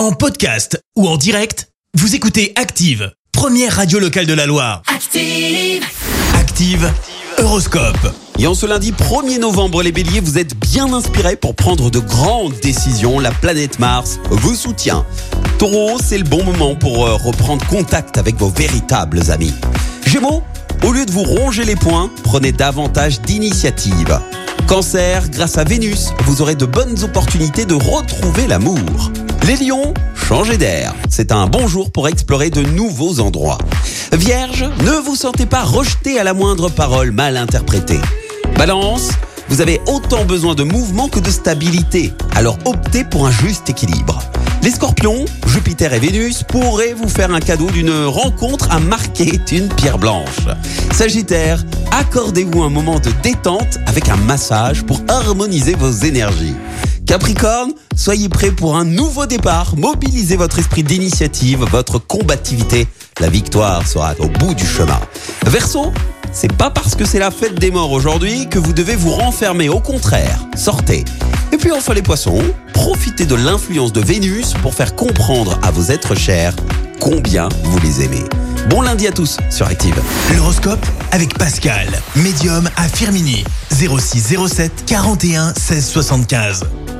En podcast ou en direct, vous écoutez Active, première radio locale de la Loire. Active. Active, Horoscope. Et en ce lundi 1er novembre, les béliers, vous êtes bien inspirés pour prendre de grandes décisions. La planète Mars vous soutient. Taureau, c'est le bon moment pour euh, reprendre contact avec vos véritables amis. Gémeaux, au lieu de vous ronger les poings, prenez davantage d'initiative. Cancer, grâce à Vénus, vous aurez de bonnes opportunités de retrouver l'amour. Les lions, changez d'air. C'est un bon jour pour explorer de nouveaux endroits. Vierge, ne vous sentez pas rejeté à la moindre parole mal interprétée. Balance, vous avez autant besoin de mouvement que de stabilité, alors optez pour un juste équilibre. Les scorpions, Jupiter et Vénus pourraient vous faire un cadeau d'une rencontre à marquer d'une pierre blanche. Sagittaire, accordez-vous un moment de détente avec un massage pour harmoniser vos énergies. Capricorne, soyez prêt pour un nouveau départ, mobilisez votre esprit d'initiative, votre combativité. La victoire sera au bout du chemin. Verseau, c'est pas parce que c'est la fête des morts aujourd'hui que vous devez vous renfermer, au contraire, sortez. Et puis enfin les poissons, profitez de l'influence de Vénus pour faire comprendre à vos êtres chers combien vous les aimez. Bon lundi à tous sur Active. L'horoscope avec Pascal, médium à Firmini. 06 07 41 16 75.